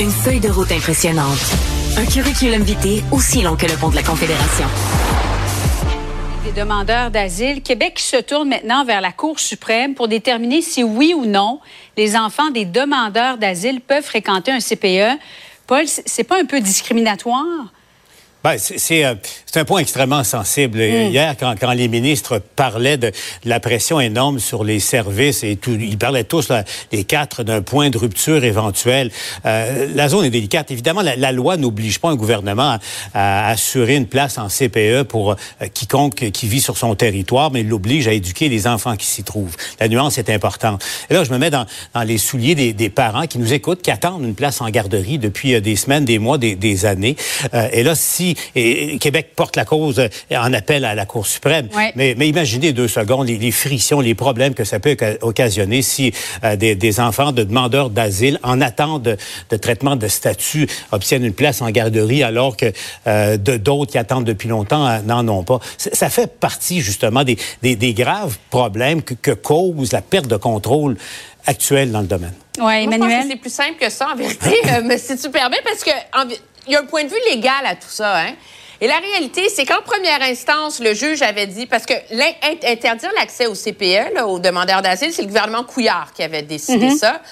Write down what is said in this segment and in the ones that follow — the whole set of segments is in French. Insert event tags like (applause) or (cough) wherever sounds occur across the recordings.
Une feuille de route impressionnante. Un curriculum vitae aussi long que le pont de la Confédération. Des demandeurs d'asile. Québec se tourne maintenant vers la Cour suprême pour déterminer si oui ou non les enfants des demandeurs d'asile peuvent fréquenter un CPE. Paul, c'est pas un peu discriminatoire? Ben, c'est euh, un point extrêmement sensible. Hmm. Hier, quand, quand, les ministres parlaient de, la pression énorme sur les services et tout, ils parlaient tous, là, les quatre, d'un point de rupture éventuel. Euh, la zone est délicate. Évidemment, la, la loi n'oblige pas un gouvernement à, à, assurer une place en CPE pour euh, quiconque qui vit sur son territoire, mais il l'oblige à éduquer les enfants qui s'y trouvent. La nuance est importante. Et là, je me mets dans, dans les souliers des, des, parents qui nous écoutent, qui attendent une place en garderie depuis euh, des semaines, des mois, des, des années. et là, si et Québec porte la cause en appel à la Cour suprême. Ouais. Mais, mais, imaginez deux secondes les, les, frictions, les problèmes que ça peut occasionner si euh, des, des, enfants de demandeurs d'asile en attente de, de, traitement de statut obtiennent une place en garderie alors que euh, d'autres qui attendent depuis longtemps euh, n'en ont pas. Ça fait partie justement des, des, des graves problèmes que, que cause la perte de contrôle actuelle dans le domaine. Oui, Emmanuel? c'est plus simple que ça, en vérité, (laughs) mais si tu permets, parce que il y a un point de vue légal à tout ça, hein? Et la réalité, c'est qu'en première instance, le juge avait dit, parce que interdire l'accès au CPE, là, aux demandeurs d'asile, c'est le gouvernement Couillard qui avait décidé mm -hmm. ça.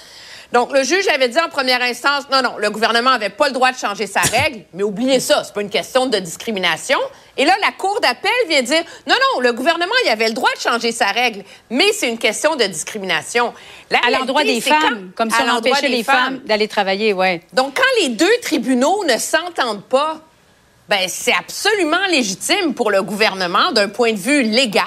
Donc, le juge avait dit en première instance, non, non, le gouvernement n'avait pas le droit de changer sa règle, mais oubliez ça, c'est pas une question de discrimination. Et là, la Cour d'appel vient dire, non, non, le gouvernement, il avait le droit de changer sa règle, mais c'est une question de discrimination. La à l'endroit des femmes, quand, comme si on empêchait les femmes, femmes d'aller travailler, ouais. Donc, quand les deux tribunaux ne s'entendent pas, ben, c'est absolument légitime pour le gouvernement, d'un point de vue légal,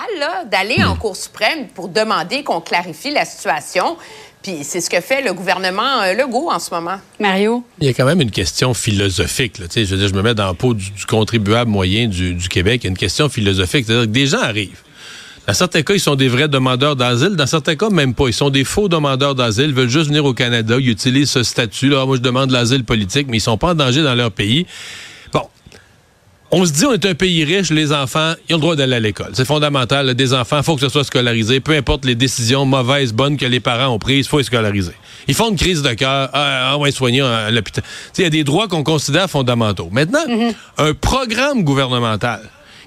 d'aller en Cour suprême pour demander qu'on clarifie la situation. Puis c'est ce que fait le gouvernement euh, Legault en ce moment. Mario? Il y a quand même une question philosophique. Là. Je veux dire, je me mets dans le pot du, du contribuable moyen du, du, Québec. Il y a une question philosophique. C'est-à-dire que des gens arrivent. Dans certains cas, ils sont des vrais demandeurs d'asile. Dans certains cas, même pas. Ils sont des faux demandeurs d'asile. Ils veulent juste venir au Canada. Ils utilisent ce statut. Là. Moi, je demande l'asile politique, mais ils sont pas en danger dans leur pays. On se dit, on est un pays riche, les enfants, ils ont le droit d'aller à l'école. C'est fondamental. Là, des enfants, il faut que ce soit scolarisé. Peu importe les décisions mauvaises, bonnes que les parents ont prises, il faut les scolariser. Ils font une crise de cœur. Ah, on va être soigné à l'hôpital. Il y a des droits qu'on considère fondamentaux. Maintenant, mm -hmm. un programme gouvernemental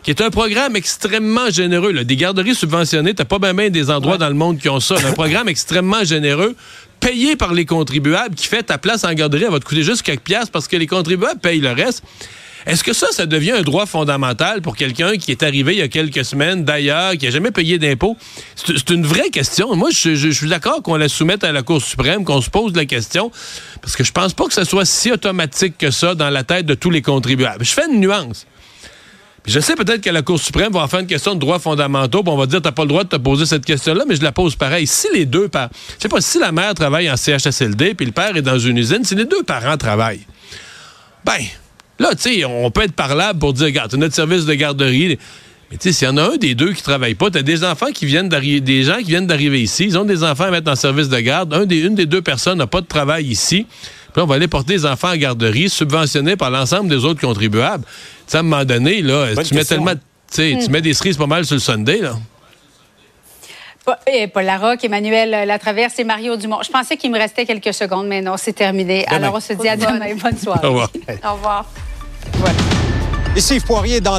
qui est un programme extrêmement généreux. Là. Des garderies subventionnées, t'as pas bien ben des endroits ouais. dans le monde qui ont ça. un programme extrêmement généreux, payé par les contribuables, qui fait ta place en garderie, elle va te coûter juste quelques piastres parce que les contribuables payent le reste. Est-ce que ça, ça devient un droit fondamental pour quelqu'un qui est arrivé il y a quelques semaines d'ailleurs, qui n'a jamais payé d'impôts? C'est une vraie question. Moi, je, suis d'accord qu'on la soumette à la Cour suprême, qu'on se pose la question, parce que je pense pas que ce soit si automatique que ça dans la tête de tous les contribuables. Je fais une nuance. Je sais peut-être que la Cour suprême va en faire une question de droits fondamentaux, puis on va dire t'as pas le droit de te poser cette question-là, mais je la pose pareil. Si les deux parents, je sais pas, si la mère travaille en CHSLD, puis le père est dans une usine, si les deux parents travaillent, ben, Là, tu sais, on peut être parlable pour dire, regarde, notre service de garderie. Mais tu sais, s'il y en a un des deux qui travaille pas, tu as des enfants qui viennent d'arriver, des gens qui viennent d'arriver ici, ils ont des enfants à mettre en service de garde. Un des, une des deux personnes n'a pas de travail ici. Puis là, on va aller porter les enfants en garderie, subventionnés par l'ensemble des autres contribuables. Tu sais, à un moment donné, là, Bonne tu mets question. tellement. Tu sais, Hmm. tu mets des cerises pas mal sur le Sunday, là. Paul Larocque, Emmanuel Latraverse et Mario Dumont. Je pensais qu'il me restait quelques secondes, mais non, c'est terminé. Demain. Alors, on se dit à demain. Bonne soirée. Au revoir. Au revoir. Et Steve Poirier dans